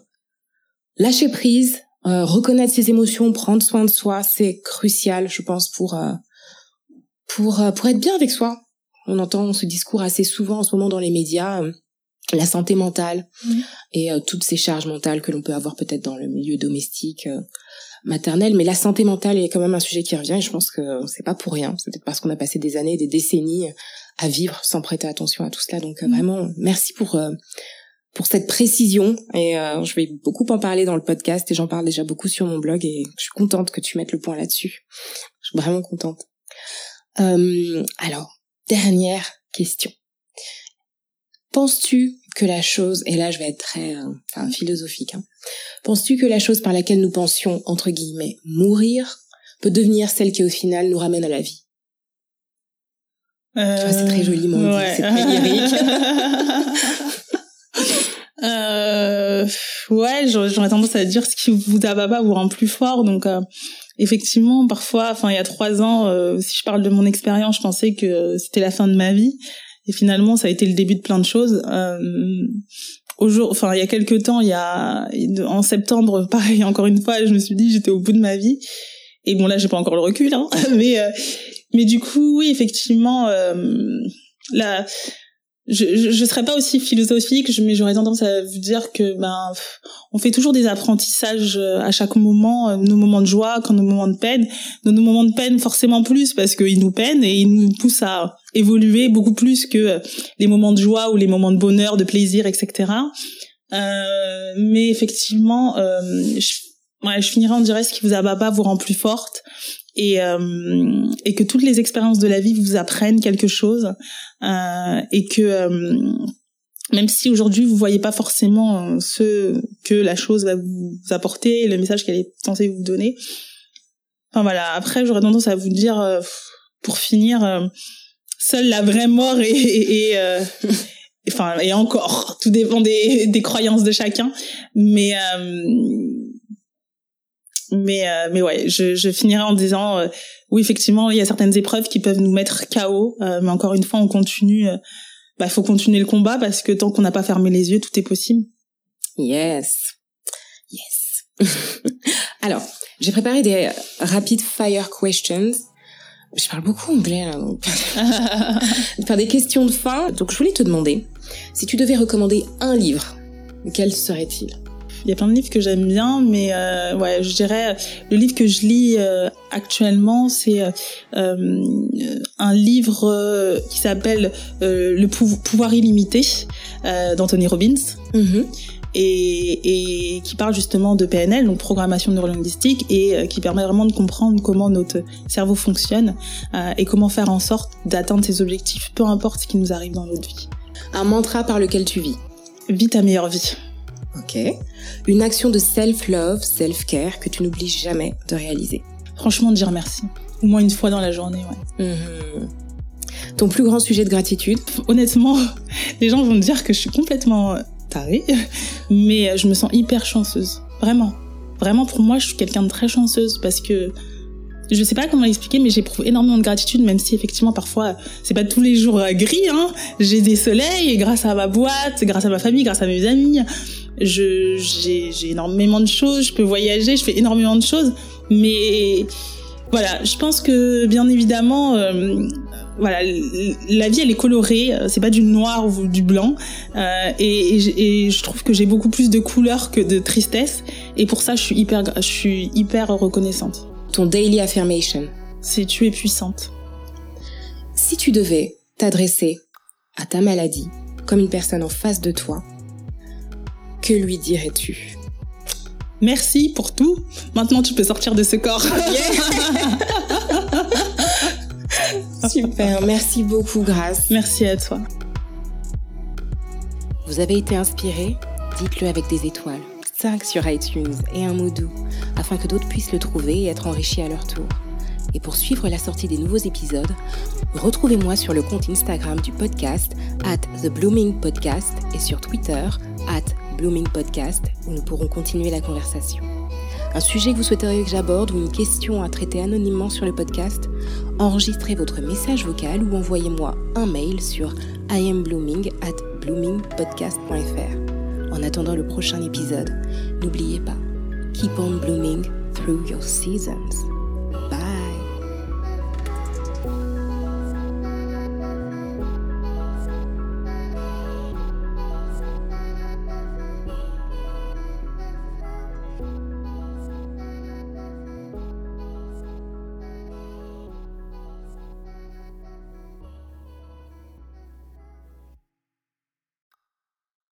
lâcher prise, euh, reconnaître ses émotions, prendre soin de soi, c'est crucial je pense pour euh, pour euh, pour être bien avec soi. On entend ce discours assez souvent en ce moment dans les médias, euh, la santé mentale mmh. et euh, toutes ces charges mentales que l'on peut avoir peut-être dans le milieu domestique, maternel. Mais la santé mentale est quand même un sujet qui revient et je pense que c'est pas pour rien. C'est peut-être parce qu'on a passé des années, des décennies à vivre sans prêter attention à tout cela. Donc mmh. vraiment, merci pour pour cette précision et je vais beaucoup en parler dans le podcast et j'en parle déjà beaucoup sur mon blog et je suis contente que tu mettes le point là-dessus. Je suis vraiment contente. Euh, alors, dernière question. Penses-tu que la chose, et là je vais être très euh, enfin, philosophique, hein, penses-tu que la chose par laquelle nous pensions, entre guillemets, mourir, peut devenir celle qui au final nous ramène à la vie? Euh... C'est très joliment ouais. c'est très lyrique. euh, ouais, j'aurais tendance à dire ce qui vous pas vous rend plus fort, donc euh, effectivement, parfois, enfin, il y a trois ans, euh, si je parle de mon expérience, je pensais que c'était la fin de ma vie. Et finalement, ça a été le début de plein de choses. Euh, au jour, enfin, il y a quelques temps, il y a en septembre, pareil, encore une fois, je me suis dit j'étais au bout de ma vie. Et bon, là, j'ai pas encore le recul, hein, mais euh, mais du coup, oui, effectivement, euh, la je, je, serais pas aussi philosophique, mais j'aurais tendance à vous dire que ben on fait toujours des apprentissages euh, à chaque moment, euh, nos moments de joie, quand nos moments de peine, nos moments de peine forcément plus parce qu'ils nous peinent et ils nous poussent à évoluer beaucoup plus que euh, les moments de joie ou les moments de bonheur, de plaisir, etc. Euh, mais effectivement, euh, je, ouais, je finirai en dirait ce qui vous abat pas vous rend plus forte et, euh, et que toutes les expériences de la vie vous apprennent quelque chose euh, et que euh, même si aujourd'hui vous voyez pas forcément ce que la chose va vous apporter, le message qu'elle est censée vous donner. Enfin voilà. Après, j'aurais tendance à vous dire, pour finir, seule la vraie mort et, et, et enfin et encore, tout dépend des, des croyances de chacun. Mais mais euh, mais ouais, je, je finirai en disant euh, oui effectivement il y a certaines épreuves qui peuvent nous mettre KO, euh, mais encore une fois on continue. bah faut continuer le combat parce que tant qu'on n'a pas fermé les yeux, tout est possible. Yes, yes. Alors j'ai préparé des rapid fire questions. Je parle beaucoup anglais là, donc faire des questions de fin. Donc je voulais te demander si tu devais recommander un livre, quel serait-il? Il y a plein de livres que j'aime bien, mais euh, ouais, je dirais le livre que je lis euh, actuellement, c'est euh, un livre qui s'appelle Le pouvoir illimité d'Anthony Robbins. Mm-hmm. Et, et, qui parle justement de PNL, donc programmation neurolinguistique, et qui permet vraiment de comprendre comment notre cerveau fonctionne et comment faire en sorte d'atteindre ses objectifs, peu importe ce qui nous arrive dans notre vie. Un mantra par lequel tu vis Vis ta meilleure vie. Ok. Une action de self-love, self-care que tu n'oublies jamais de réaliser. Franchement, dire merci. Au moins une fois dans la journée, ouais. Mhm. Ton plus grand sujet de gratitude Honnêtement, les gens vont me dire que je suis complètement mais je me sens hyper chanceuse. Vraiment. Vraiment, pour moi, je suis quelqu'un de très chanceuse parce que je sais pas comment l'expliquer, mais j'éprouve énormément de gratitude, même si effectivement parfois c'est pas tous les jours gris. Hein. J'ai des soleils grâce à ma boîte, grâce à ma famille, grâce à mes amis je j'ai énormément de choses, je peux voyager, je fais énormément de choses, mais voilà, je pense que bien évidemment, euh, voilà, la vie elle est colorée, euh, c'est pas du noir ou du blanc, euh, et, et, je trouve que j'ai beaucoup plus de couleurs que de tristesse, et pour ça je suis hyper, je suis hyper reconnaissante. Ton daily affirmation. C'est tu es puissante. Si tu devais t'adresser à ta maladie comme une personne en face de toi, que lui dirais-tu? Merci pour tout. Maintenant, tu peux sortir de ce corps. Super, merci beaucoup, Grâce. Merci à toi. Vous avez été inspiré? Dites-le avec des étoiles, 5 sur iTunes et un mot doux, afin que d'autres puissent le trouver et être enrichis à leur tour. Et pour suivre la sortie des nouveaux épisodes, retrouvez-moi sur le compte Instagram du podcast, at The Blooming Podcast, et sur Twitter, at Blooming Podcast où nous pourrons continuer la conversation. Un sujet que vous souhaiteriez que j'aborde ou une question à traiter anonymement sur le podcast, enregistrez votre message vocal ou envoyez-moi un mail sur iamblooming at bloomingpodcast.fr. En attendant le prochain épisode, n'oubliez pas, keep on blooming through your seasons.